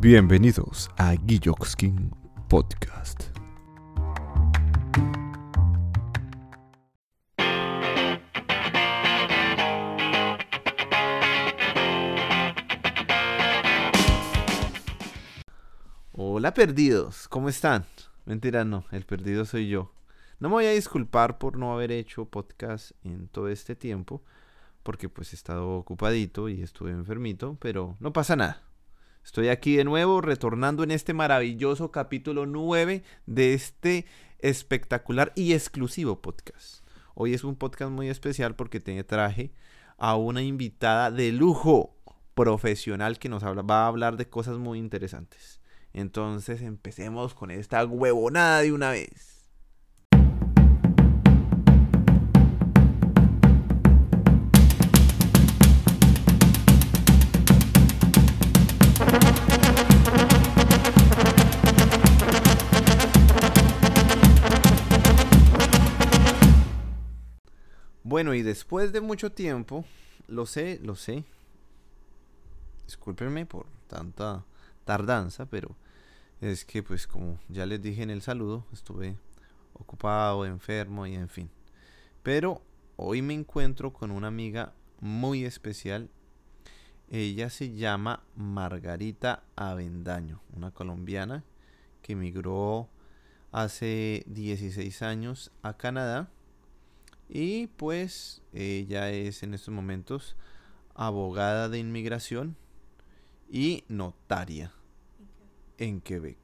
Bienvenidos a Guilloxkin Podcast. Hola perdidos, ¿cómo están? Mentira, no, el perdido soy yo. No me voy a disculpar por no haber hecho podcast en todo este tiempo, porque pues he estado ocupadito y estuve enfermito, pero no pasa nada. Estoy aquí de nuevo retornando en este maravilloso capítulo 9 de este espectacular y exclusivo podcast. Hoy es un podcast muy especial porque te traje a una invitada de lujo profesional que nos va a hablar de cosas muy interesantes. Entonces empecemos con esta huevonada de una vez. Bueno, y después de mucho tiempo, lo sé, lo sé. Discúlpenme por tanta tardanza, pero es que pues como ya les dije en el saludo, estuve ocupado, enfermo y en fin. Pero hoy me encuentro con una amiga muy especial. Ella se llama Margarita Avendaño, una colombiana que emigró hace 16 años a Canadá y pues ella es en estos momentos abogada de inmigración y notaria en Quebec.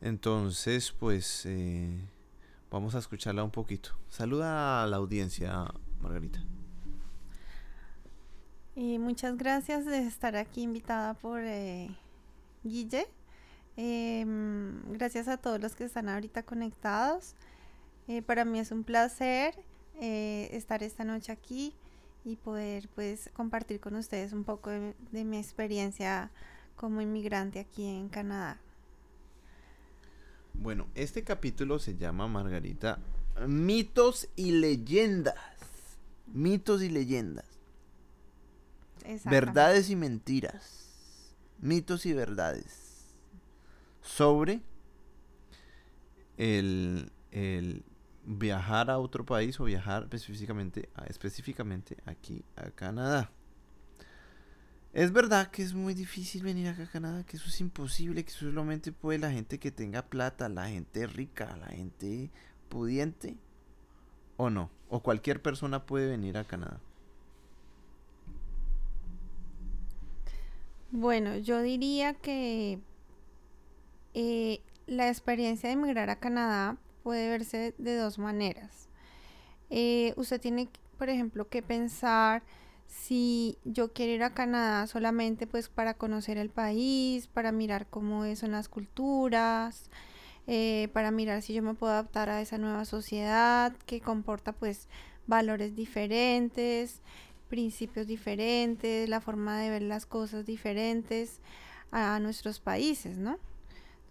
Entonces, pues eh, vamos a escucharla un poquito. Saluda a la audiencia, Margarita. Y muchas gracias de estar aquí invitada por eh, Guille. Em, gracias a todos los que están ahorita conectados. Eh, para mí es un placer eh, estar esta noche aquí y poder pues compartir con ustedes un poco de, mi experiencia como inmigrante aquí en Canadá. Bueno, este capítulo se llama Margarita Mitos y leyendas. Mitos y leyendas. Verdades y mentiras. Mitos y verdades. Sobre el, el viajar a otro país o viajar específicamente, específicamente aquí a Canadá. Es verdad que es muy difícil venir acá a Canadá, que eso es imposible, que eso solamente puede la gente que tenga plata, la gente rica, la gente pudiente. ¿O no? ¿O cualquier persona puede venir a Canadá? Bueno, yo diría que eh, la experiencia de emigrar a Canadá puede verse de dos maneras. Eh, usted tiene, por ejemplo, que pensar si yo quiero ir a Canadá solamente pues para conocer el país, para mirar cómo son las culturas, eh, para mirar si yo me puedo adaptar a esa nueva sociedad que comporta pues valores diferentes, principios diferentes, la forma de ver las cosas diferentes a nuestros países, ¿no?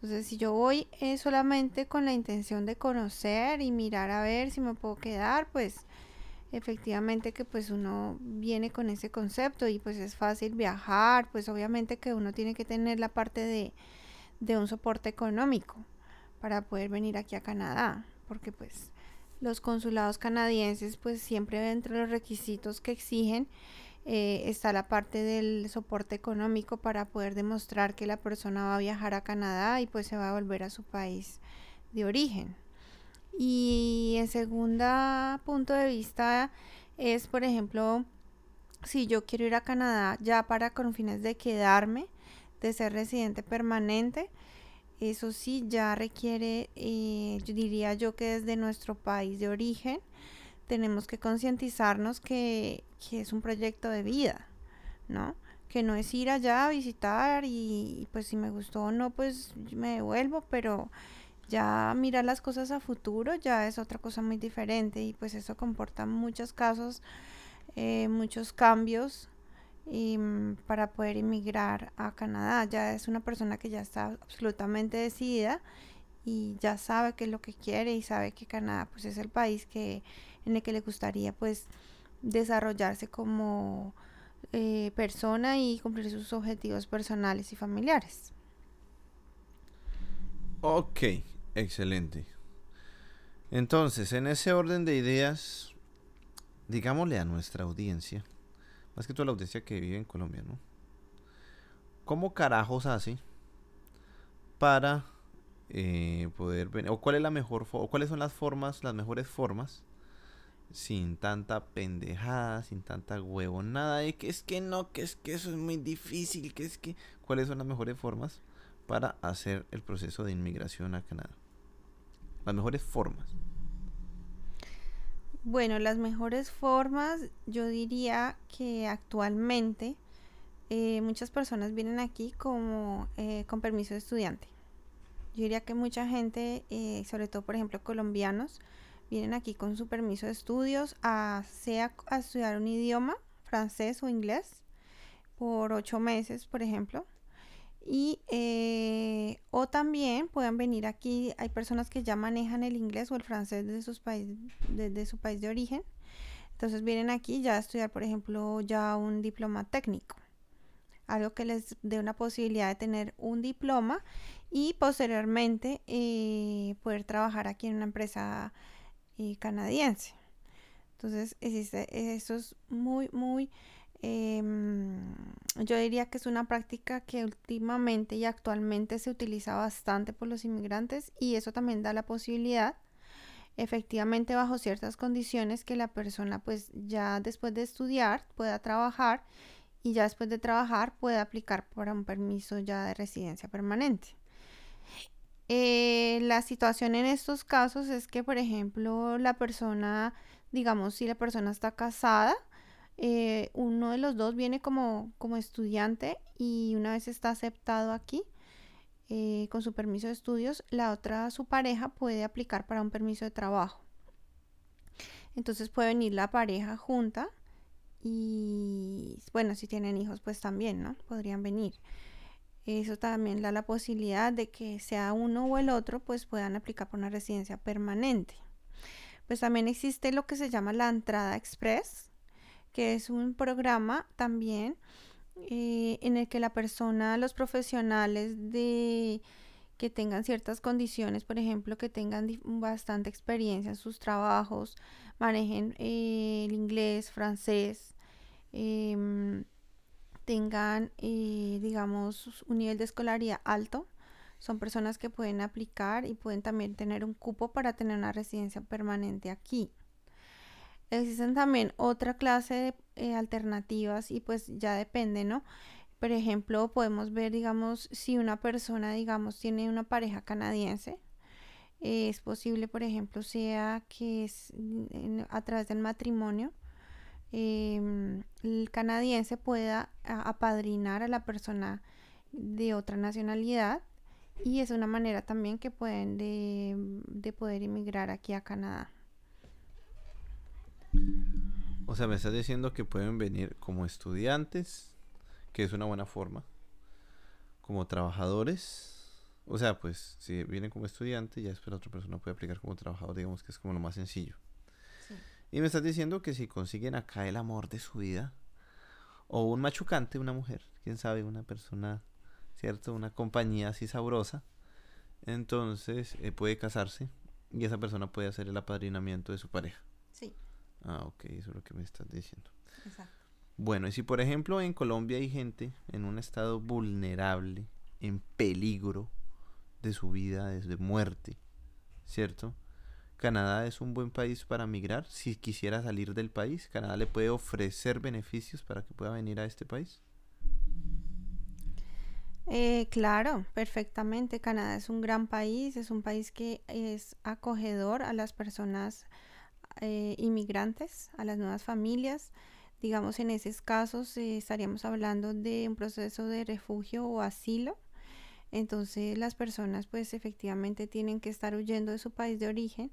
Entonces, si yo voy eh, solamente con la intención de conocer y mirar a ver si me puedo quedar, pues efectivamente que pues uno viene con ese concepto y pues es fácil viajar, pues obviamente que uno tiene que tener la parte de, de un soporte económico para poder venir aquí a Canadá, porque pues los consulados canadienses pues siempre entre los requisitos que exigen eh, está la parte del soporte económico para poder demostrar que la persona va a viajar a Canadá y pues se va a volver a su país de origen. Y en segunda punto de vista es, por ejemplo, si yo quiero ir a Canadá ya para con fines de quedarme, de ser residente permanente, eso sí ya requiere, eh, yo diría yo que desde nuestro país de origen, tenemos que concientizarnos que, es un proyecto de vida, ¿no? Que no es ir allá a visitar y, pues si me gustó o no, pues me devuelvo, pero ya mirar las cosas a futuro ya es otra cosa muy diferente y pues eso comporta muchos casos, eh, muchos cambios y, mm, para poder emigrar a Canadá. Ya es una persona que ya está absolutamente decidida y ya sabe qué es lo que quiere y sabe que Canadá pues es el país que en el que le gustaría pues desarrollarse como eh, persona y cumplir sus objetivos personales y familiares. Ok, excelente. Entonces, en ese orden de ideas, digámosle a nuestra audiencia, más que toda la audiencia que vive en Colombia, ¿no? ¿Cómo carajos hace para eh, poder o cuál es la mejor o cuáles son las formas, las mejores formas sin tanta pendejada, sin tanta huevonada de que es que no, que es que eso es muy difícil, que es que cuáles son las mejores formas para hacer el proceso de inmigración a Canadá. Las mejores formas. Bueno, las mejores formas, yo diría que actualmente eh, muchas personas vienen aquí como eh, con permiso de estudiante. Yo diría que mucha gente, eh, sobre todo por ejemplo colombianos, vienen aquí con su permiso de estudios, a, sea a estudiar un idioma, francés o inglés, por ocho meses, por ejemplo. Y, eh, o también pueden venir aquí, hay personas que ya manejan el inglés o el francés desde, sus país, desde su país de origen. Entonces vienen aquí ya a estudiar, por ejemplo, ya un diploma técnico. Algo que les dé una posibilidad de tener un diploma y posteriormente eh, poder trabajar aquí en una empresa eh, canadiense. Entonces, existe, eso es muy, muy, em, yo diría que es una práctica que últimamente y actualmente se utiliza bastante por los inmigrantes y eso también da la posibilidad, efectivamente bajo ciertas condiciones, que la persona pues ya después de estudiar pueda trabajar y ya después de trabajar pueda aplicar para un permiso ya de residencia permanente. Eh, la situación en estos casos es que, por ejemplo, la persona, digamos, si la persona está casada, eh, uno de los dos viene como, como estudiante y una vez está aceptado aquí eh, con su permiso de estudios, la otra, su pareja, puede aplicar para un permiso de trabajo. Entonces puede venir la pareja junta y, bueno, si tienen hijos, pues también, ¿no? Podrían venir. Eso también da la posibilidad de que sea uno o el otro, pues puedan aplicar por una residencia permanente. Pues también existe lo que se llama la entrada express, que es un programa también eh, en el que la persona, los profesionales de que tengan ciertas condiciones, por ejemplo, que tengan bastante experiencia en sus trabajos, manejen eh, el inglés, francés, em, tengan, eh, digamos, un nivel de escolaridad alto. Son personas que pueden aplicar y pueden también tener un cupo para tener una residencia permanente aquí. Existen también otra clase de eh, alternativas y pues ya depende, ¿no? Por ejemplo, podemos ver, digamos, si una persona, digamos, tiene una pareja canadiense, es posible, por ejemplo, sea que es a través del matrimonio, Em, el canadiense pueda apadrinar a la persona de otra nacionalidad y es una manera también que pueden de, de poder inmigrar aquí a Canadá. O sea, me estás diciendo que pueden venir como estudiantes, que es una buena forma, como trabajadores. O sea, pues si vienen como estudiante, ya después la otra persona puede aplicar como trabajador, digamos que es como lo más sencillo. Y me estás diciendo que si consiguen acá el amor de su vida, o un machucante, una mujer, quién sabe, una persona, ¿cierto? Una compañía así sabrosa, entonces eh, puede casarse y esa persona puede hacer el apadrinamiento de su pareja. Sí. Ah, ok, eso es lo que me estás diciendo. Exacto. Bueno, y si por ejemplo en Colombia hay gente en un estado vulnerable, en peligro de su vida, de muerte, ¿cierto? Canadá es un buen país para migrar. Si quisiera salir del país, Canadá le puede ofrecer beneficios para que pueda venir a este país. Eh, claro, perfectamente. Canadá es un gran país, es un país que es acogedor a las personas eh, inmigrantes, a las nuevas familias. Digamos, en esos casos estaríamos hablando de un proceso de refugio o asilo. Entonces las personas pues efectivamente tienen que estar huyendo de su país de origen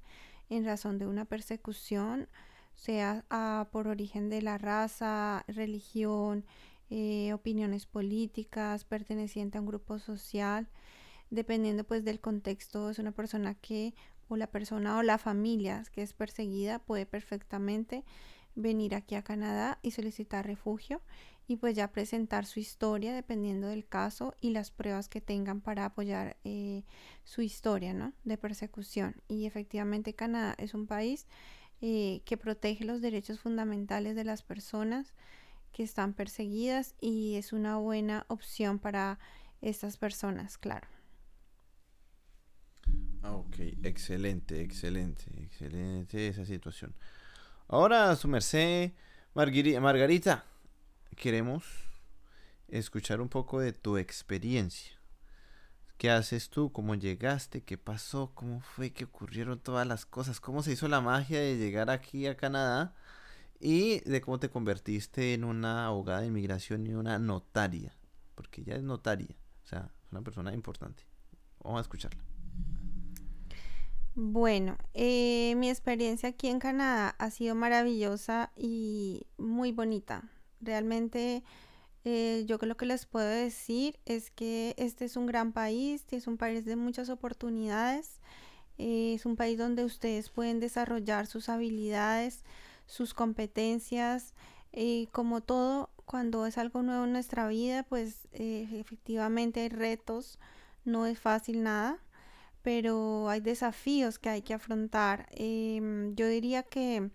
en razón de una persecución, sea ah, por origen de la raza, religión, eh, opiniones políticas, perteneciente a un grupo social, dependiendo pues del contexto, es una persona que o la persona o la familia que es perseguida puede perfectamente venir aquí a Canadá y solicitar refugio y pues ya presentar su historia dependiendo del caso y las pruebas que tengan para apoyar eh, su historia ¿no? de persecución. Y efectivamente Canadá es un país eh, que protege los derechos fundamentales de las personas que están perseguidas y es una buena opción para estas personas, claro. Ah, ok, excelente, excelente, excelente esa situación. Ahora, su merced, Margarita, queremos escuchar un poco de tu experiencia. ¿Qué haces tú? ¿Cómo llegaste? ¿Qué pasó? ¿Cómo fue que ocurrieron todas las cosas? ¿Cómo se hizo la magia de llegar aquí a Canadá? Y de cómo te convertiste en una abogada de inmigración y una notaria. Porque ya es notaria. O sea, una persona importante. Vamos a escucharla. Bueno, eh, mi experiencia aquí en Canadá ha sido maravillosa y muy bonita. Realmente eh, yo lo que les puedo decir es que este es un gran país, es un país de muchas oportunidades, eh, es un país donde ustedes pueden desarrollar sus habilidades, sus competencias, eh, como todo, cuando es algo nuevo en nuestra vida, pues efectivamente hay retos, no es fácil nada, pero hay desafíos que hay que afrontar. Em, yo diría que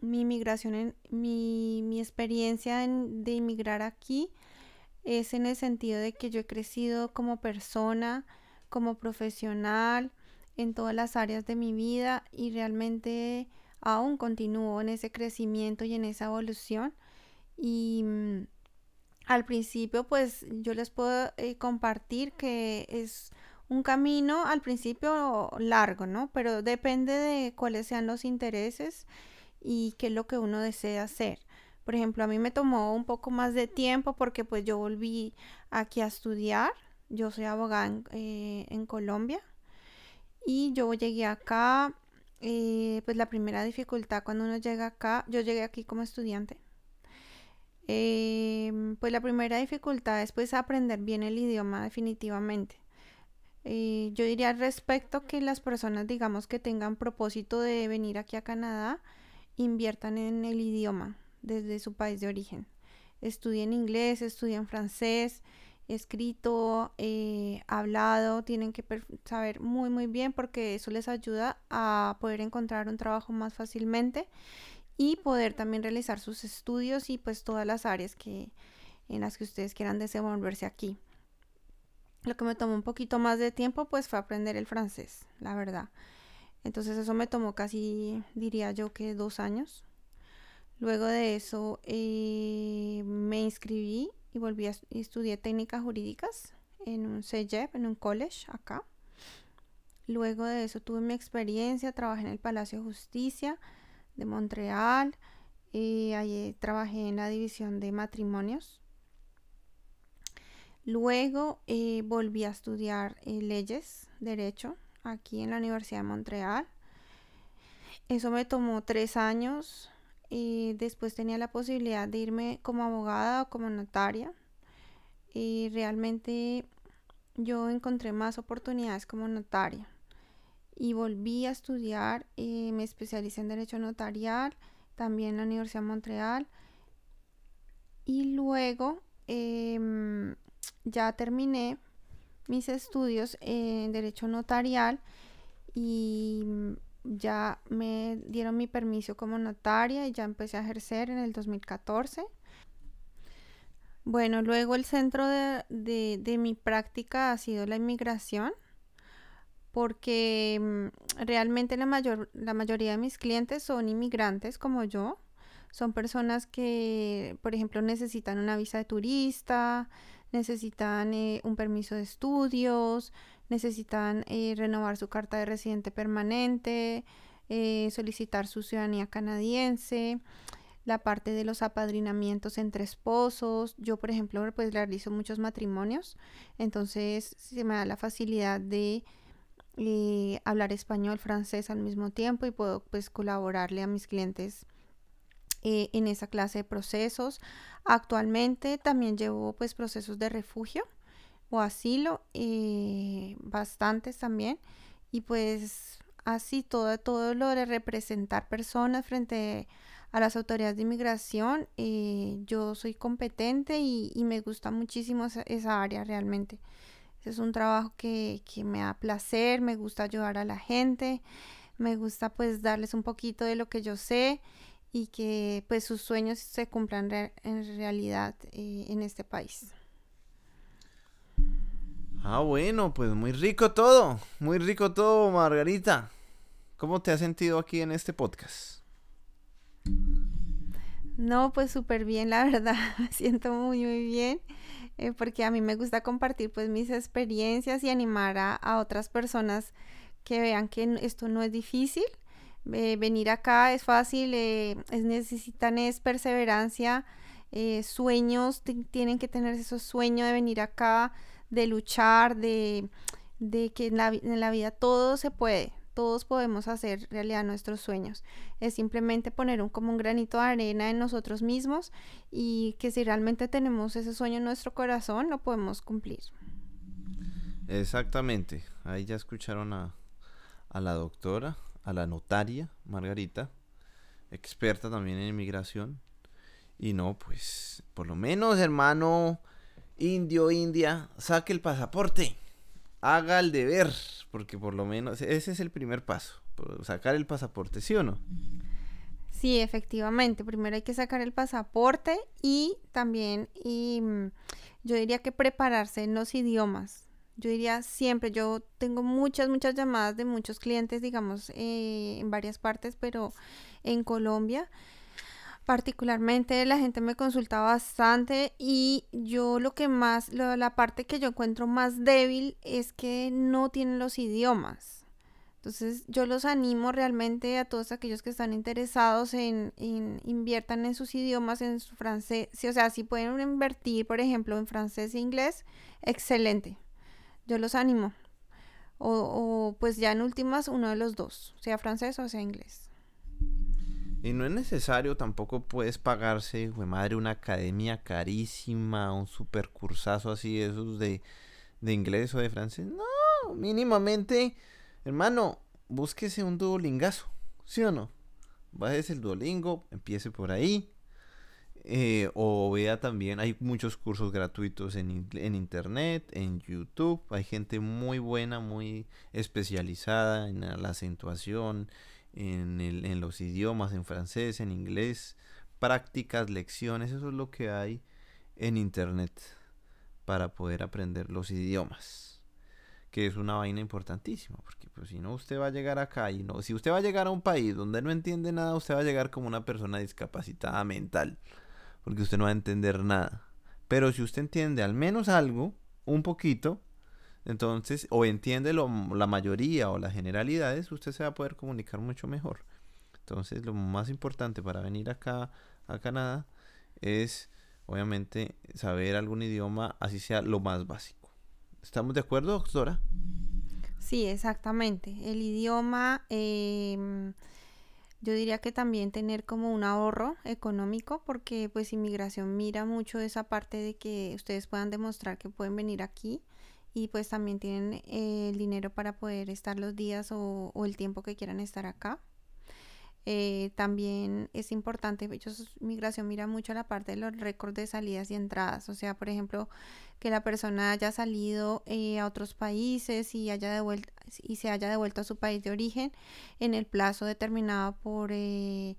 mi migración, en, mi, mi experiencia de inmigrar aquí es en el sentido de que yo he crecido como persona, como profesional, en todas las áreas de mi vida y realmente aún continúo en ese crecimiento y en esa evolución. Y mm, al principio pues yo les puedo eh, compartir que es un camino al principio largo, ¿no? Pero depende de cuáles sean los intereses y qué es lo que uno desea hacer. Por ejemplo, a mí me tomó un poco más de tiempo porque pues yo volví aquí a estudiar. Yo soy abogada en, eh, Colombia y yo llegué acá, eh, pues la primera dificultad cuando uno llega acá, yo llegué aquí como estudiante. Em, pues la primera dificultad es pues aprender bien el idioma definitivamente. Eh, yo diría al respecto que las personas digamos que tengan propósito de venir aquí a Canadá, inviertan en el idioma desde su país de origen. Estudien inglés, estudien francés, escrito, eh, hablado, tienen que saber muy muy bien porque eso les ayuda a poder encontrar un trabajo más fácilmente y poder también realizar sus estudios y pues todas las áreas que en las que ustedes quieran desenvolverse aquí. Lo que me tomó un poquito más de tiempo pues fue aprender el francés, la verdad. Entonces eso me tomó casi, diría yo, que dos años. Luego de eso eh, me inscribí y volví a estudiar técnicas jurídicas en un CEGEP, en un college acá. Luego de eso tuve mi experiencia, trabajé en el Palacio de Justicia de Montreal, y allí trabajé en la división de matrimonios. Luego eh, volví a estudiar eh, leyes, derecho, aquí en la Universidad de Montreal. Eso me tomó tres años y después tenía la posibilidad de irme como abogada o como notaria. Y realmente yo encontré más oportunidades como notaria. Y volví a estudiar, y me especialicé en Derecho Notarial, también en la Universidad de Montreal. Y luego em, ya terminé mis estudios en Derecho Notarial y ya me dieron mi permiso como notaria y ya empecé a ejercer en el 2014. Bueno, luego el centro de, mi práctica ha sido la inmigración, porque mm, realmente la, mayor, la mayoría de mis clientes son inmigrantes como yo. Son personas que, por ejemplo, necesitan una visa de turista, necesitan eh, un permiso de estudios, necesitan eh, renovar su carta de residente permanente, eh, solicitar su ciudadanía canadiense, la parte de los apadrinamientos entre esposos. Yo, por ejemplo, pues realizo muchos matrimonios, entonces se me da la facilidad de hablar español, francés al mismo tiempo y puedo pues colaborarle a mis clientes eh, en esa clase de procesos. Actualmente también llevo pues procesos de refugio o asilo, eh, bastantes también. Y pues así todo, todo lo de representar personas frente a las autoridades de inmigración. Eh, yo soy competente y, me gusta muchísimo esa, área realmente. Es un trabajo que, que, me da placer, me gusta ayudar a la gente, me gusta pues darles un poquito de lo que yo sé y que pues sus sueños se cumplan en realidad eh, en este país. Ah, bueno, pues muy rico todo, muy rico todo, Margarita. ¿Cómo te has sentido aquí en este podcast? No, pues súper bien, la verdad, me siento muy, muy bien, eh, porque a mí me gusta compartir pues mis experiencias y animar a, otras personas que vean que esto no es difícil, eh, venir acá es fácil, eh, es, necesitan es perseverancia, sueños, tienen que tener esos sueños de venir acá, de luchar, de, que en la vida todo se puede, todos podemos hacer realidad nuestros sueños. Es simplemente poner un, como un granito de arena en nosotros mismos y que si realmente tenemos ese sueño en nuestro corazón, lo podemos cumplir. Exactamente. Ahí ya escucharon a, a la doctora, a la notaria Margarita, experta también en inmigración. Y no, pues, por lo menos, hermano indio, india, saque el pasaporte haga el deber, porque por lo menos ese es el primer paso, sacar el pasaporte, ¿sí o no? Sí, efectivamente. Primero hay que sacar el pasaporte y también y, mm, yo diría que prepararse en los idiomas. Yo diría siempre, yo tengo muchas, muchas llamadas de muchos clientes, digamos, eh, en varias partes, pero en Colombia particularmente la gente me consulta bastante y yo lo que más, la parte que yo encuentro más débil es que no tienen los idiomas. Entonces yo los animo realmente a todos aquellos que están interesados en, inviertan en sus idiomas, en su francés. o sea, si pueden invertir, por ejemplo, en francés e inglés, excelente. Yo los animo. O, o pues ya en últimas, uno de los dos, sea francés o sea inglés. Y no es necesario, tampoco puedes pagarse, güey, madre, una academia carísima, un super cursazo así, esos de, de inglés o de francés. No, mínimamente, hermano, búsquese un duolingazo, ¿sí o no? Bájese el duolingo, empiece por ahí. Eh, o vea también, hay muchos cursos gratuitos en, en internet, en YouTube. Hay gente muy buena, muy especializada en la acentuación, en, el, en los idiomas, en francés, en inglés, prácticas, lecciones, eso es lo que hay en internet para poder aprender los idiomas, que es una vaina importantísima, porque pues si no usted va a llegar acá y no, si usted va a llegar a un país donde no entiende nada, usted va a llegar como una persona discapacitada mental, porque usted no va a entender nada. Pero si usted entiende al menos algo, un poquito, entonces, o entiende lo, la mayoría o las generalidades, usted se va a poder comunicar mucho mejor. Entonces, lo más importante para venir acá a Canadá es, obviamente, saber algún idioma, así sea lo más básico. ¿Estamos de acuerdo, doctora? Sí, exactamente. El idioma, em, yo diría que también tener como un ahorro económico, porque pues inmigración mira mucho esa parte de que ustedes puedan demostrar que pueden venir aquí y pues también tienen el dinero para poder estar los días o, el tiempo que quieran estar acá. Eh, también es importante, ellos migración mira mucho la parte de los récords de salidas y entradas, o sea, por ejemplo, que la persona haya salido eh, a otros países y haya devuelto y se haya devuelto a su país de origen en el plazo determinado por eh,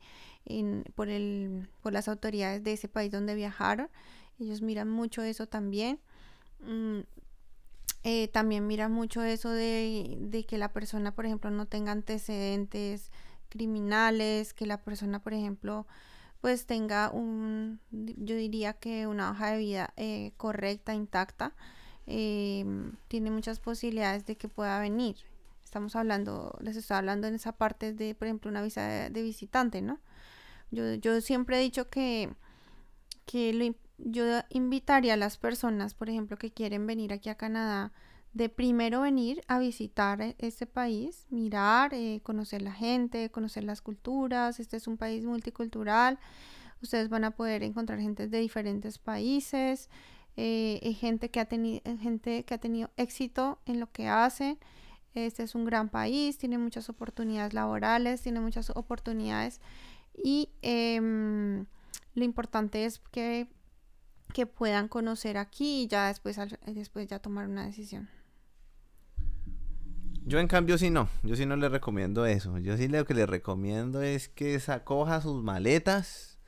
por el por las autoridades de ese país donde viajaron. Ellos miran mucho eso también. Mm, eh, también mira mucho eso de, que la persona, por ejemplo, no tenga antecedentes criminales, que la persona, por ejemplo, pues tenga un, yo diría que una hoja de vida eh, correcta, intacta, em, tiene muchas posibilidades de que pueda venir. Estamos hablando, les estoy hablando en esa parte de, por ejemplo, una visa de, visitante, ¿no? Yo, yo siempre he dicho que, que lo, yo invitaría a las personas, por ejemplo, que quieren venir aquí a Canadá, de primero venir a visitar este país, mirar, eh, conocer la gente, conocer las culturas. Este es un país multicultural. Ustedes van a poder encontrar gente de diferentes países, eh, gente, que ha tenido, gente que ha tenido éxito en lo que hacen. Este es un gran país, tiene muchas oportunidades laborales, tiene muchas oportunidades Y em, lo importante es que, que puedan conocer aquí y ya después, después ya tomar una decisión. Yo en cambio sí no, yo sí no le recomiendo eso. Yo sí lo que le recomiendo es que coja sus maletas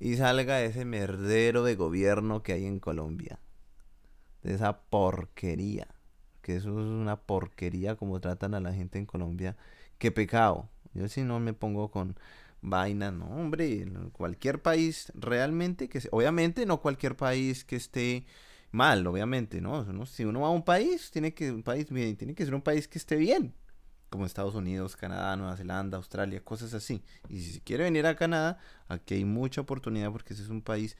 y salga de ese merdero de gobierno que hay en Colombia. De esa porquería. Que eso es una porquería como tratan a la gente en Colombia. Qué pecado. Yo si no me pongo con vaina, no, hombre. Cualquier país realmente que... Obviamente no cualquier país que esté mal, obviamente, ¿no? Si uno va a un país, tiene que, un país tiene que ser un país que esté bien, como Estados Unidos, Canadá, Nueva Zelanda, Australia, cosas así. Y si quiere venir a Canadá, aquí hay mucha oportunidad porque ese es un país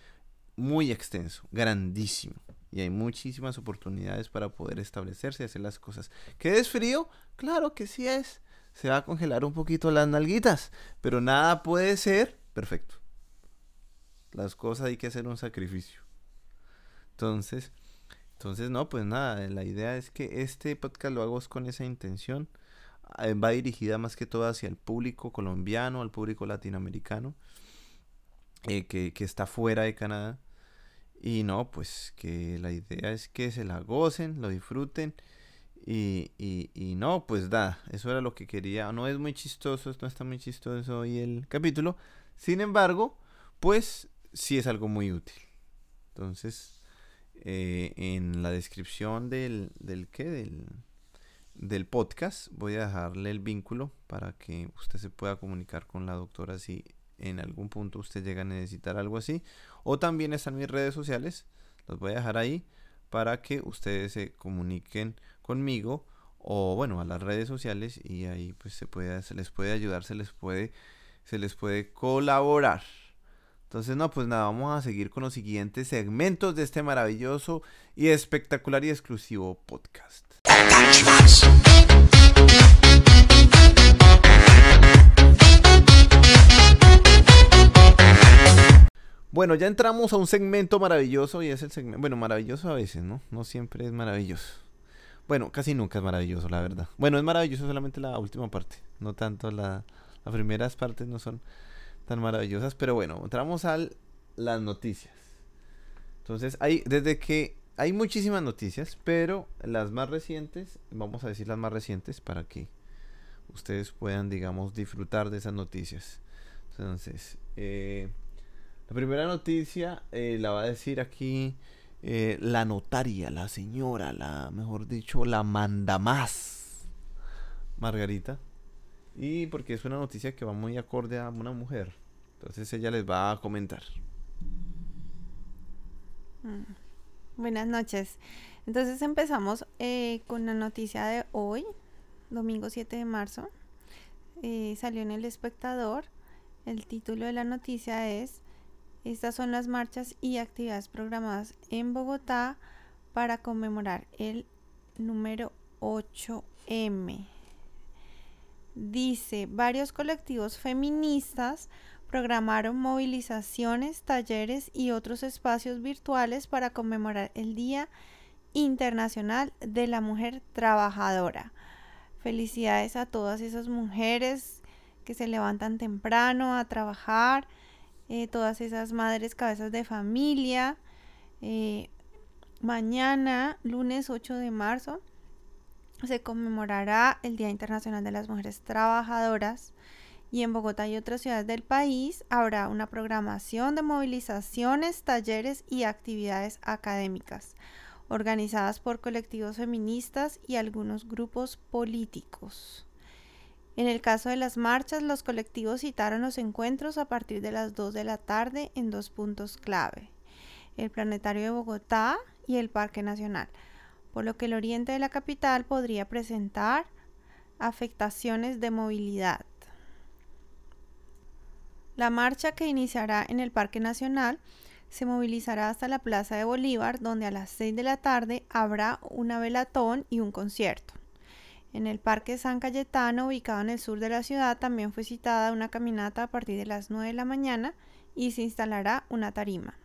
muy extenso, grandísimo. Y hay muchísimas oportunidades para poder establecerse y hacer las cosas. ¿Qué es frío? Claro que sí es. Se va a congelar un poquito las nalguitas, pero nada puede ser perfecto. Las cosas hay que hacer un sacrificio. Entonces, entonces no, pues nada, la idea es que este podcast lo hago con esa intención. Eh, va dirigida más que todo hacia el público colombiano, al público latinoamericano, eh, que, está fuera de Canadá. Y no, pues que la idea es que se la gocen, lo disfruten. Y, y, y, no, pues da, eso era lo que quería. No es muy chistoso, no está muy chistoso hoy el capítulo. Sin embargo, pues sí es algo muy útil. Entonces, eh, en la descripción del, del Del, del podcast voy a dejarle el vínculo para que usted se pueda comunicar con la doctora si en algún punto usted llega a necesitar algo así. O también están mis redes sociales, los voy a dejar ahí para que ustedes se comuniquen conmigo o bueno a las redes sociales y ahí pues se puede se les puede ayudar se les puede se les puede colaborar entonces, no, pues nada, vamos a seguir con los siguientes segmentos de este maravilloso y espectacular y exclusivo podcast. Bueno, ya entramos a un segmento maravilloso y es el segmento, bueno, maravilloso a veces, ¿no? No siempre es maravilloso. Bueno, casi nunca es maravilloso, la verdad. Bueno, es maravilloso solamente la última parte, no tanto la, las primeras partes no son tan maravillosas. Pero bueno, entramos a las noticias. Entonces, hay, desde que hay muchísimas noticias, pero las más recientes, vamos a decir las más recientes para que ustedes puedan, digamos, disfrutar de esas noticias. Entonces, eh, la primera noticia eh, la va a decir aquí eh, la notaria, la señora, la, mejor dicho, la manda más, Margarita. Y porque es una noticia que va muy acorde a una mujer. Entonces ella les va a comentar. Mm. Buenas noches. Entonces empezamos eh, con la noticia de hoy, domingo 7 de marzo. Eh, salió en el espectador. El título de la noticia es, estas son las marchas y actividades programadas en Bogotá para conmemorar el número 8M. Dice, varios colectivos feministas programaron movilizaciones, talleres y otros espacios virtuales para conmemorar el Día Internacional de la Mujer Trabajadora. Felicidades a todas esas mujeres que se levantan temprano a trabajar, eh, todas esas madres cabezas de familia. Eh, mañana, lunes 8 de marzo, se conmemorará el Día Internacional de las Mujeres Trabajadoras y en Bogotá y otras ciudades del país habrá una programación de movilizaciones, talleres y actividades académicas organizadas por colectivos feministas y algunos grupos políticos. En el caso de las marchas, los colectivos citaron los encuentros a partir de las 2 de la tarde en dos puntos clave, el Planetario de Bogotá y el Parque Nacional por lo que el oriente de la capital podría presentar afectaciones de movilidad. La marcha que iniciará en el Parque Nacional se movilizará hasta la Plaza de Bolívar, donde a las 6 de la tarde habrá una velatón y un concierto. En el Parque San Cayetano, ubicado en el sur de la ciudad, también fue citada una caminata a partir de las 9 de la mañana y se instalará una tarima.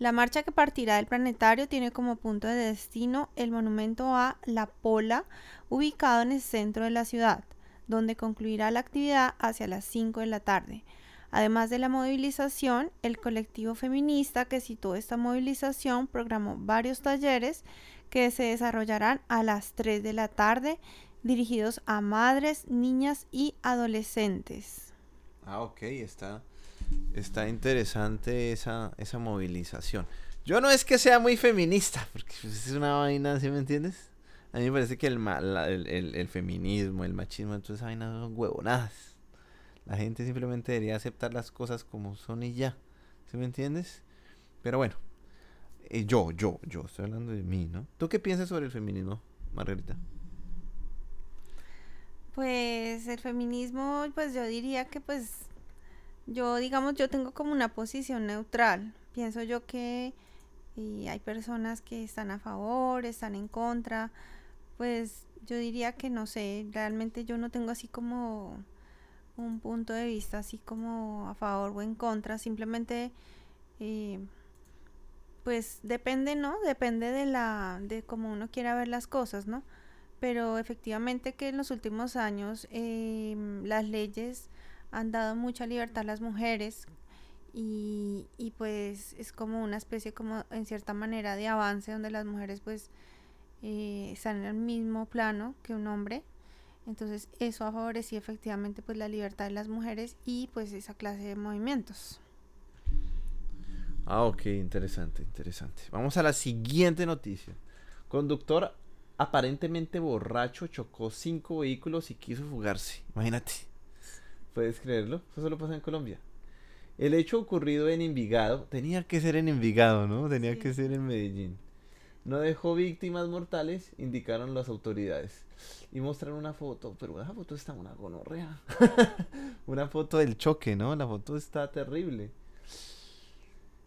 La marcha que partirá del planetario tiene como punto de destino el monumento a La Pola, ubicado en el centro de la ciudad. donde concluirá la actividad hacia las 5 de la tarde. Además de la movilización, el colectivo feminista que citó esta movilización programó varios talleres que se desarrollarán a las 3 de la tarde dirigidos a madres, niñas y adolescentes. Ah, ok, está, está interesante esa, esa movilización. Yo no es que sea muy feminista, porque pues, es una vaina, ¿sí me entiendes? A mí me parece que el, el, el, feminismo, el machismo, todas esas vainas son huevonadas. La gente simplemente debería aceptar las cosas como son y ya. ¿Sí me entiendes? Pero bueno, eh, yo, yo, yo, estoy hablando de mí, ¿no? ¿Tú qué piensas sobre el feminismo, Margarita? Pues el feminismo, pues yo diría que pues yo digamos yo tengo como una posición neutral. Pienso yo que y hay personas que están a favor, están en contra. Pues yo diría que no sé, realmente yo no tengo así como un punto de vista así como a favor o en contra, simplemente eh, pues depende, ¿no? Depende de la de cómo uno quiera ver las cosas, ¿no? pero efectivamente que en los últimos años em, las leyes han dado mucha libertad a las mujeres y, y, pues es como una especie como en cierta manera de avance donde las mujeres pues eh, están en el mismo plano que un hombre entonces eso ha favorecido efectivamente pues la libertad de las mujeres y pues esa clase de movimientos ah ok interesante interesante vamos a la siguiente noticia conductor aparentemente borracho chocó cinco vehículos y quiso fugarse. Imagínate. ¿Puedes creerlo? Eso solo pasa en Colombia. El hecho ocurrido en Envigado, tenía que ser en Envigado, ¿no? Tenía que ser en Medellín. No dejó víctimas mortales, indicaron las autoridades. Y mostraron una foto, pero esa foto está una gonorrea. una foto del choque, ¿no? La foto está terrible.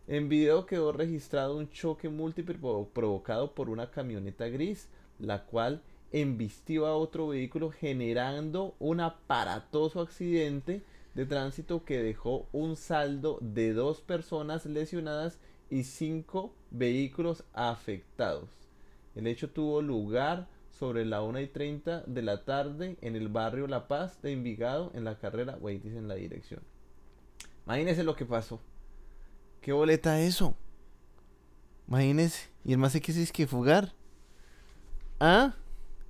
En video quedó registrado un choque múltiple provocado por una camioneta gris la cual embistió a otro vehículo generando un aparatoso accidente de tránsito que dejó un saldo de dos personas lesionadas y cinco vehículos afectados. El hecho tuvo lugar sobre la 1 y 30 de la tarde en el barrio La Paz de Envigado en la carrera Waitis en la dirección. Imagínense lo que pasó. ¿Qué boleta eso? Imagínense. Y el más quiso es que fugar. ¿Ah?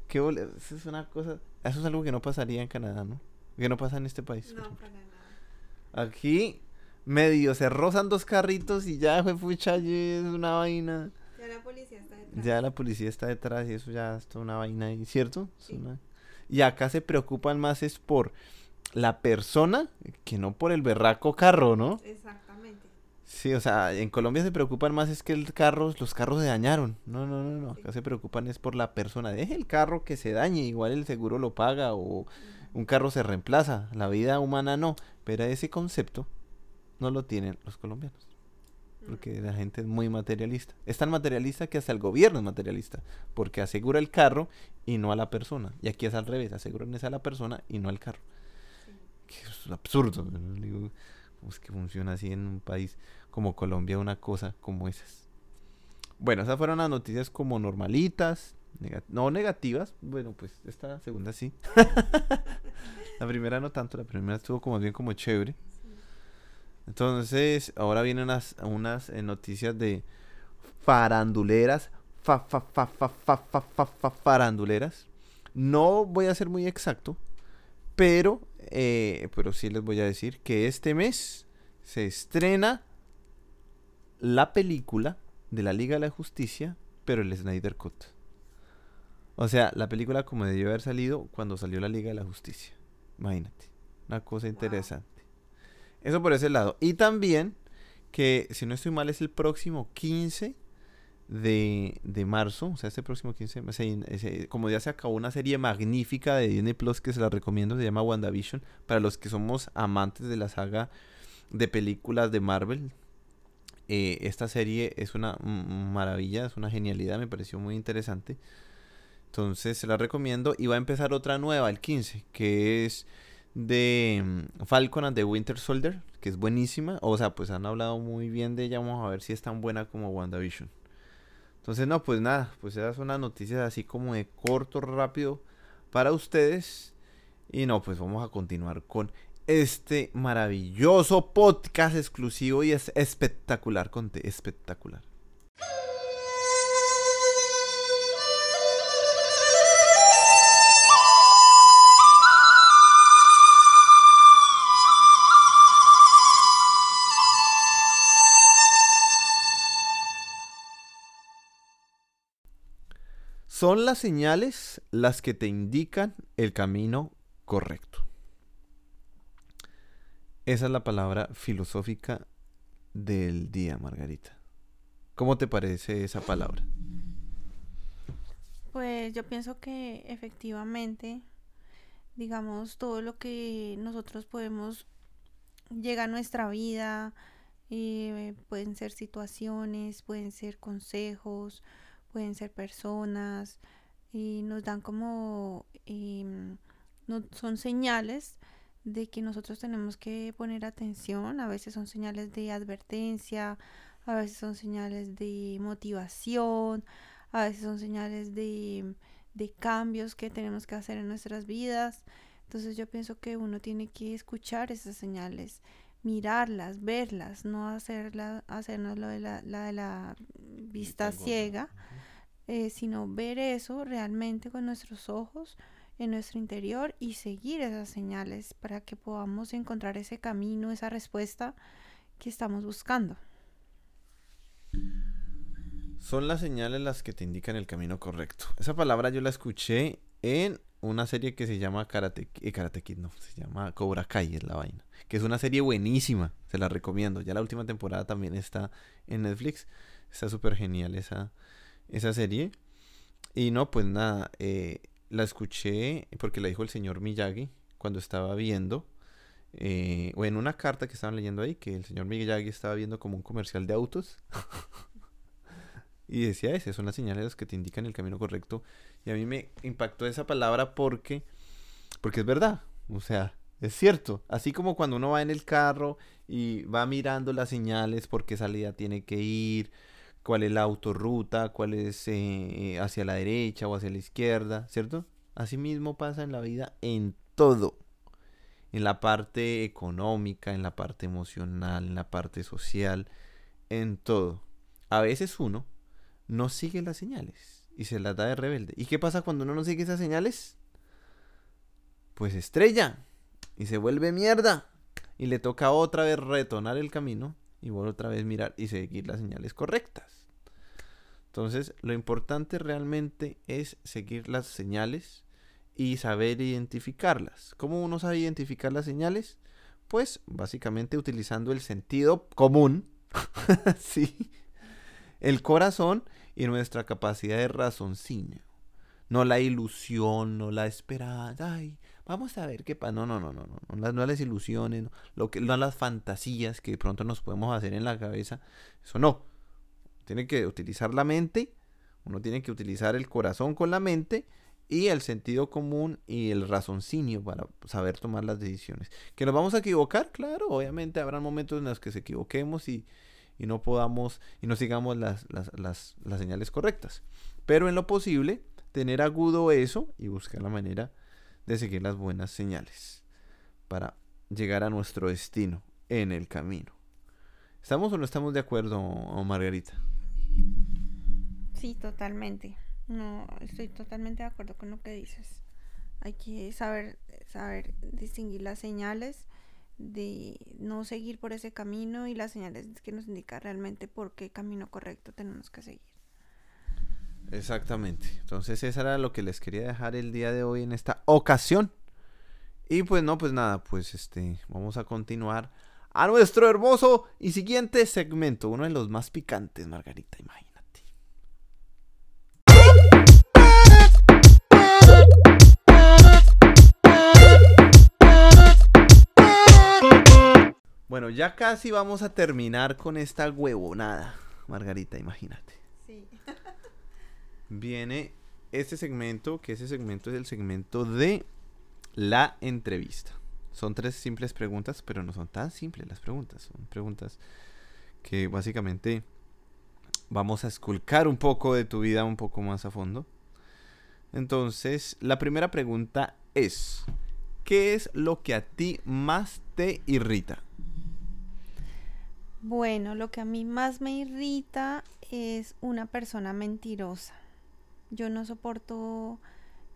¿Qué Eso es una cosa. Eso es algo que no pasaría en Canadá, ¿no? Que no pasa en este país. No, para nada. Aquí, medio se rozan dos carritos y ya fue pucha, es una vaina. Ya la policía está detrás. Ya la policía está detrás y eso ya es toda una vaina ahí, ¿cierto? Y acá se preocupan más es por la persona que no por el berraco carro, ¿no? Exactamente. Sí, o sea, en Colombia se preocupan más es que el carro, los carros se dañaron. No, no, no, no. Acá se preocupan es por la persona. Deje el carro que se dañe, igual el seguro lo paga o un carro se reemplaza. La vida humana no. Pero ese concepto no lo tienen los colombianos. Porque la gente es muy materialista. Es tan materialista que hasta el gobierno es materialista. Porque asegura el carro y no a la persona. Y aquí es al revés. Aseguran es a la persona y no al carro. Que es absurdo. Digo, ¿Cómo es que funciona así en un país? Como Colombia una cosa como esas. Bueno, esas fueron las noticias como normalitas, no negativas, bueno, pues esta segunda sí. la primera no tanto, la primera estuvo como bien como chévere. Entonces, ahora vienen unas, unas eh, noticias de faranduleras, fa, fa, fa, fa, fa, fa, fa, fa, faranduleras. No voy a ser muy exacto, pero, eh, pero sí les voy a decir que este mes se estrena la película de la Liga de la Justicia, pero el Snyder Cut. O sea, la película como debió haber salido cuando salió la Liga de la Justicia. Imagínate. Una cosa interesante. Eso por ese lado. Y también que, si no estoy mal, es el próximo 15 de, de marzo. O sea, este próximo 15. como ya se acabó una serie magnífica de Disney Plus que se la recomiendo. Se llama WandaVision. Para los que somos amantes de la saga de películas de Marvel. Eh, esta serie es una maravilla, es una genialidad, me pareció muy interesante. Entonces se la recomiendo. Y va a empezar otra nueva, el 15, que es de mm, Falcon and the Winter Soldier, que es buenísima. O sea, pues han hablado muy bien de ella. Vamos a ver si es tan buena como WandaVision. Entonces, no, pues nada, pues esas son las noticias así como de corto, rápido para ustedes. Y no, pues vamos a continuar con este maravilloso podcast exclusivo y es espectacular, conte, espectacular. Son las señales las que te indican el camino correcto. Esa es la palabra filosófica del día, Margarita. ¿Cómo te parece esa palabra? Pues yo pienso que efectivamente, digamos, todo lo que nosotros podemos llega a nuestra vida, eh, pueden ser situaciones, pueden ser consejos, pueden ser personas y nos dan como, em, no, son señales de que nosotros tenemos que poner atención, a veces son señales de advertencia, a veces son señales de motivación, a veces son señales de, de cambios que tenemos que hacer en nuestras vidas. Entonces yo pienso que uno tiene que escuchar esas señales, mirarlas, verlas, no hacerla, hacernos lo de la, la de la vista ciega, eh, sino ver eso realmente con nuestros ojos en nuestro interior y seguir esas señales para que podamos encontrar ese camino, esa respuesta que estamos buscando. Son las señales las que te indican el camino correcto. Esa palabra yo la escuché en una serie que se llama Karate, eh, Karate Kid, no, se llama Cobra Kai, es la vaina. Que es una serie buenísima, se la recomiendo. Ya la última temporada también está en Netflix. Está súper genial esa, esa serie. Y no, pues nada, eh, la escuché porque la dijo el señor Miyagi cuando estaba viendo, eh, o en una carta que estaban leyendo ahí, que el señor Miyagi estaba viendo como un comercial de autos. y decía, esas son las señales que te indican el camino correcto. Y a mí me impactó esa palabra porque, porque es verdad. O sea, es cierto. Así como cuando uno va en el carro y va mirando las señales por qué salida tiene que ir, cuál es la autorruta, cuál es eh, hacia la derecha o hacia la izquierda, ¿cierto? Asimismo pasa en la vida en todo. En la parte económica, en la parte emocional, en la parte social, en todo. A veces uno no sigue las señales y se las da de rebelde. ¿Y qué pasa cuando uno no sigue esas señales? Pues estrella y se vuelve mierda. Y le toca otra vez retornar el camino y vuelve otra vez mirar y seguir las señales correctas. Entonces, lo importante realmente es seguir las señales y saber identificarlas. ¿Cómo uno sabe identificar las señales? Pues básicamente utilizando el sentido común, sí, el corazón y nuestra capacidad de raciocinio. No la ilusión, no la esperanza. Ay, vamos a ver qué pasa. No, no, no, no, no, las, no las ilusiones, no, lo que, no las fantasías que de pronto nos podemos hacer en la cabeza. Eso no. Tiene que utilizar la mente, uno tiene que utilizar el corazón con la mente y el sentido común y el raciocinio para saber tomar las decisiones. ¿Que nos vamos a equivocar? Claro, obviamente habrá momentos en los que se equivoquemos y, y no podamos y no sigamos las, las, las, las señales correctas. Pero en lo posible, tener agudo eso y buscar la manera de seguir las buenas señales para llegar a nuestro destino en el camino. ¿Estamos o no estamos de acuerdo, Margarita? Sí, totalmente. No, estoy totalmente de acuerdo con lo que dices. Hay que saber, saber distinguir las señales de no seguir por ese camino y las señales que nos indican realmente por qué camino correcto tenemos que seguir. Exactamente. Entonces eso era lo que les quería dejar el día de hoy en esta ocasión. Y pues no, pues nada, pues este, vamos a continuar a nuestro hermoso y siguiente segmento, uno de los más picantes, Margarita, imagínate. Bueno, ya casi vamos a terminar con esta huevonada, Margarita, imagínate. Viene este segmento, que ese segmento es el segmento de la entrevista. Son tres simples preguntas, pero no son tan simples las preguntas. Son preguntas que básicamente vamos a esculcar un poco de tu vida un poco más a fondo. Entonces, la primera pregunta es, ¿qué es lo que a ti más te irrita? Bueno, lo que a mí más me irrita es una persona mentirosa. Yo no soporto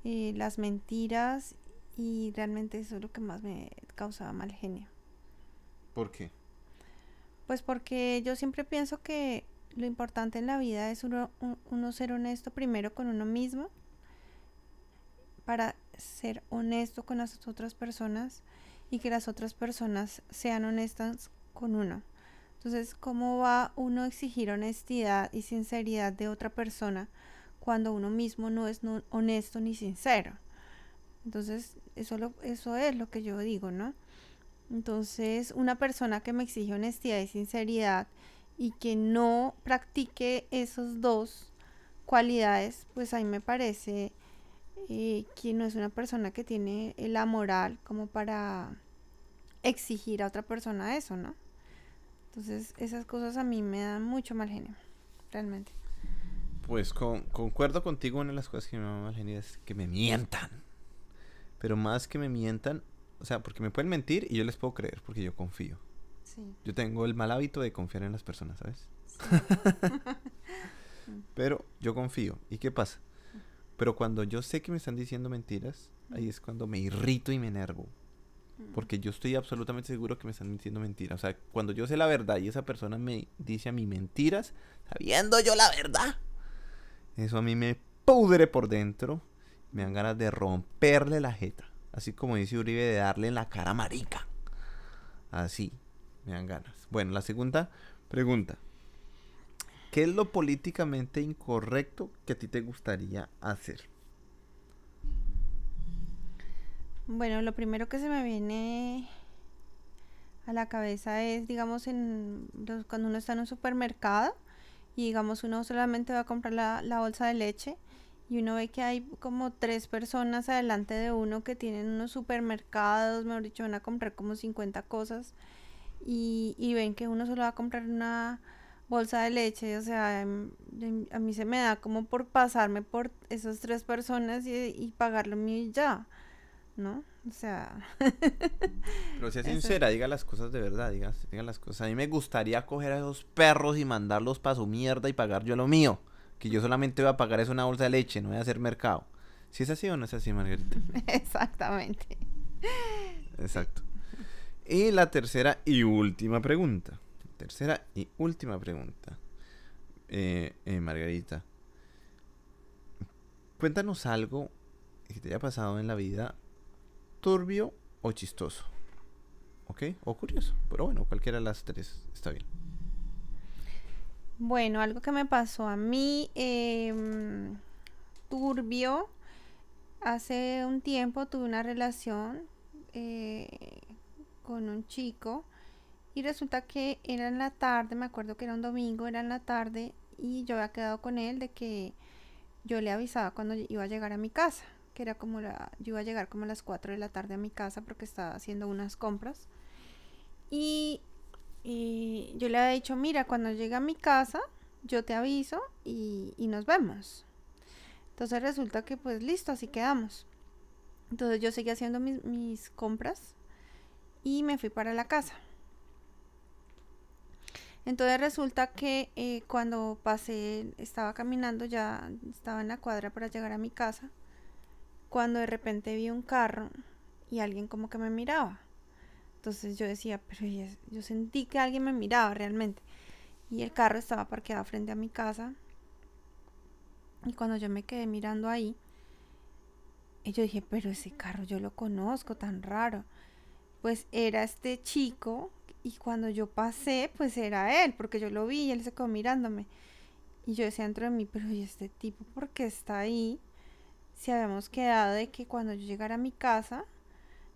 eh, las mentiras y realmente eso es lo que más me causa mal genio. ¿Por qué? Pues porque yo siempre pienso que lo importante en la vida es uno, uno ser honesto primero con uno mismo para ser honesto con las otras personas y que las otras personas sean honestas con uno. Entonces, ¿cómo va uno a exigir honestidad y sinceridad de otra persona cuando uno mismo no es honesto ni sincero? Entonces, eso, lo, eso es lo que yo digo, ¿no? Entonces, una persona que me exige honestidad y sinceridad y que no practique esos dos cualidades, pues ahí me parece eh, que no es una persona que tiene la moral como para exigir a otra persona eso, ¿no? Entonces esas cosas a mí me dan mucho mal genio, realmente. Pues concuerdo contigo, una de las cosas que me es que me mientan. Pero más que me mientan, o sea, porque me pueden mentir y yo les puedo creer porque yo confío. Sí. Yo tengo el mal hábito de confiar en las personas, ¿sabes? Pero yo confío. ¿Y qué pasa? Pero cuando yo sé que me están diciendo mentiras, ahí es cuando me irrito y me enervo. Porque yo estoy absolutamente seguro que me están diciendo mentiras. O sea, cuando yo sé la verdad y esa persona me dice a mí mentiras, sabiendo yo la verdad, eso a mí me pudre por dentro. Me dan ganas de romperle la jeta. Así como dice Uribe, de darle la cara marica. Así, me dan ganas. Bueno, la segunda pregunta. ¿Qué es lo políticamente incorrecto que a ti te gustaría hacer? Bueno, lo primero que se me viene a la cabeza es, digamos, en cuando uno está en un supermercado y digamos uno solamente va a comprar la, la, bolsa de leche y uno ve que hay como tres personas adelante de uno que tienen unos supermercados, mejor dicho, van a comprar como 50 cosas y, y ven que uno solo va a comprar una bolsa de leche, o sea, em, em, a mí se me da como por pasarme por esas tres personas y, y pagarlo mío ya. ¿No? O sea... Pero sea sincera, diga las cosas de verdad, diga, diga, las cosas. A mí me gustaría coger a esos perros y mandarlos para su mierda y pagar yo lo mío. Que yo solamente voy a pagar es una bolsa de leche, no voy a hacer mercado. ¿Si es así o no es así, Margarita? Exactamente. Exacto. Y la tercera y última pregunta. Tercera y última pregunta. Eh, eh, Margarita. Cuéntanos algo que te haya pasado en la vida turbio o chistoso. ¿Ok? O curioso. Pero bueno, cualquiera de las tres está bien. Bueno, algo que me pasó a mí, em, turbio. Hace un tiempo tuve una relación eh, con un chico y resulta que era en la tarde, me acuerdo que era un domingo, era en la tarde y yo había quedado con él de que yo le avisaba cuando iba a llegar a mi casa que era como la, yo iba a llegar como a las 4 de la tarde a mi casa porque estaba haciendo unas compras. Y, yo le había dicho, mira, cuando llegue a mi casa, yo te aviso y, nos vemos. Entonces resulta que pues listo, así quedamos. Entonces yo seguí haciendo mis, compras y me fui para la casa. Entonces resulta que eh, cuando pasé, estaba caminando, ya estaba en la cuadra para llegar a mi casa cuando de repente vi un carro y alguien como que me miraba. Entonces yo decía, pero yo sentí que alguien me miraba realmente. Y el carro estaba parqueado frente a mi casa. Y cuando yo me quedé mirando ahí, yo dije, pero ese carro yo lo conozco, tan raro. Pues era este chico y cuando yo pasé, pues era él, porque yo lo vi y él se quedó mirándome. Y yo decía dentro de mí, pero ¿y este tipo por qué está ahí? Si habíamos quedado de que cuando yo llegara a mi casa,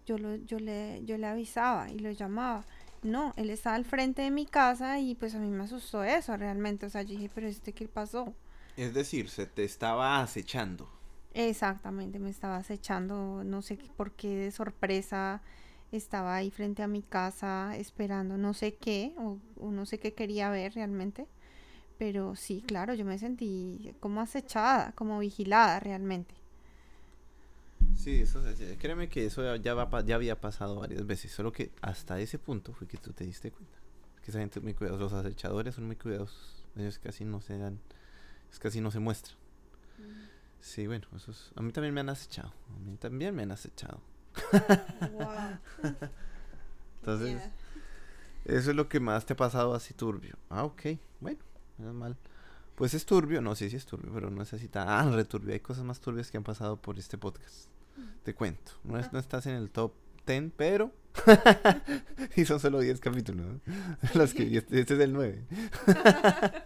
yo, lo, yo, le, yo le avisaba y lo llamaba. No, él estaba al frente de mi casa y pues a mí me asustó eso realmente. O sea, yo dije, pero este qué pasó. Es decir, se te estaba acechando. Exactamente, me estaba acechando, no sé por qué de sorpresa estaba ahí frente a mi casa esperando no sé qué, o, o no sé qué quería ver realmente. Pero sí, claro, yo me sentí como acechada, como vigilada realmente. Sí, eso, eh, créeme que eso ya, va, ya había pasado varias veces, solo que hasta ese punto fue que tú te diste cuenta. Que esa gente es muy cuidadosa, los acechadores son muy cuidadosos. Ellos casi no se dan, es casi no se muestran. Sí, bueno, eso es- a mí también me han acechado, a mí también me han acechado. Wow. Entonces, eso es lo que más te ha pasado así turbio. Ah, ok, bueno, menos mal. Pues es turbio, no sé si es turbio, pero no es así tan returbio. Hay cosas más turbias que han pasado por este podcast. Te cuento. No, es- no estás en el top 10, pero. y son solo 10 capítulos. ¿no? Los que, y este, este es el 9.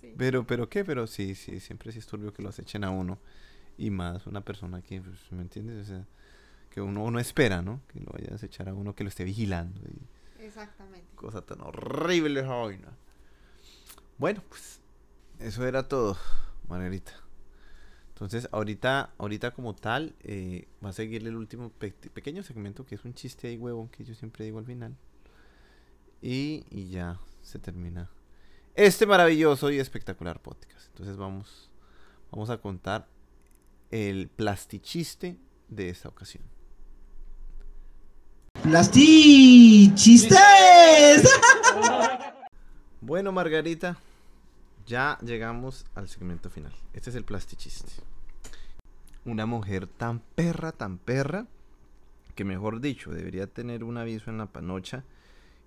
Sí. Pero, pero ¿qué? Pero sí, sí, siempre sí es turbio que lo acechen a uno. Y más una persona que, pues, ¿me entiendes? O sea, que uno no espera, ¿no? Que lo vaya a acechar a uno que lo esté vigilando. Y Exactamente. cosa tan horrible esa vaina. Bueno, pues eso era todo, Margarita. Entonces, ahorita, ahorita como tal, eh, va a seguir el último pe- pequeño segmento que es un chiste ahí huevón que yo siempre digo al final. Y, y ya se termina este maravilloso y espectacular podcast. Entonces vamos, vamos a contar el plastichiste de esta ocasión. ¡Plastichistes! Bueno, Margarita, ya llegamos al segmento final. Este es el plastichiste. Una mujer tan perra, tan perra, que mejor dicho, debería tener un aviso en la panocha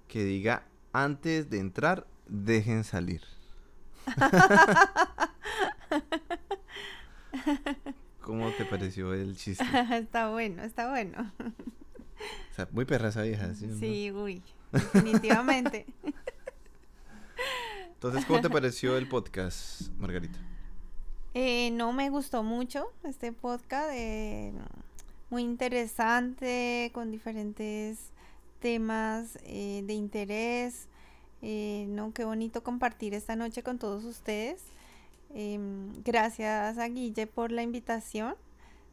que diga, antes de entrar, dejen salir. ¿Cómo te pareció el chiste? está bueno, está bueno. O sea, muy perra esa vieja, ¿sí? Sí, uy, definitivamente. Entonces, ¿cómo te pareció el podcast, Margarita? Eh, no me gustó mucho este podcast, eh, muy interesante, con diferentes temas eh, de interés. Eh, no, qué bonito compartir esta noche con todos ustedes. Em, gracias a Guille por la invitación.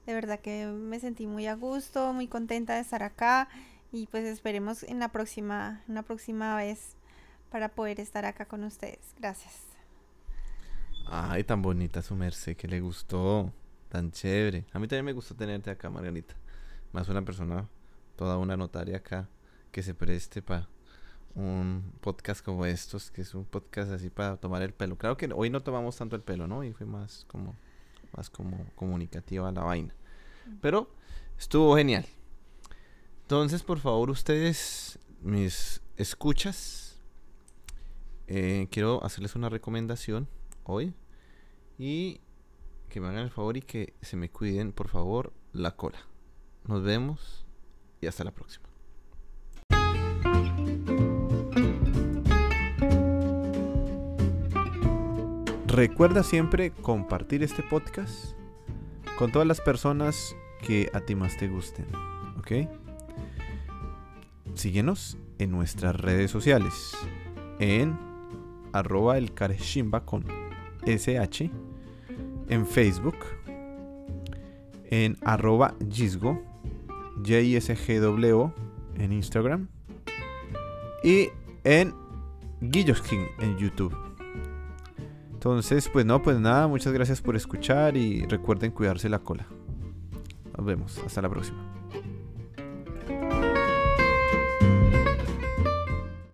De verdad que me sentí muy a gusto, muy contenta de estar acá y pues esperemos en la próxima, una próxima vez para poder estar acá con ustedes. Gracias. Ay, tan bonita su merced, que le gustó. Tan chévere. A mí también me gustó tenerte acá, Margarita. Más una persona, toda una notaria acá, que se preste para un podcast como estos, que es un podcast así para tomar el pelo. Claro que hoy no tomamos tanto el pelo, ¿no? Y fue más como, más como comunicativa la vaina. Pero estuvo genial. Entonces, por favor, ustedes, mis escuchas, eh, quiero hacerles una recomendación hoy y que me hagan el favor y que se me cuiden, por favor, la cola. Nos vemos y hasta la próxima. Recuerda siempre compartir este podcast con todas las personas que a ti más te gusten, ¿ok? Síguenos en nuestras redes sociales, en arroba el careshimba con sh, en Facebook, en arroba gisgo, J-I-S-G-W, en Instagram, y en Guilloskin en YouTube. Entonces, pues no, pues nada, muchas gracias por escuchar y recuerden cuidarse la cola. Nos vemos, hasta la próxima.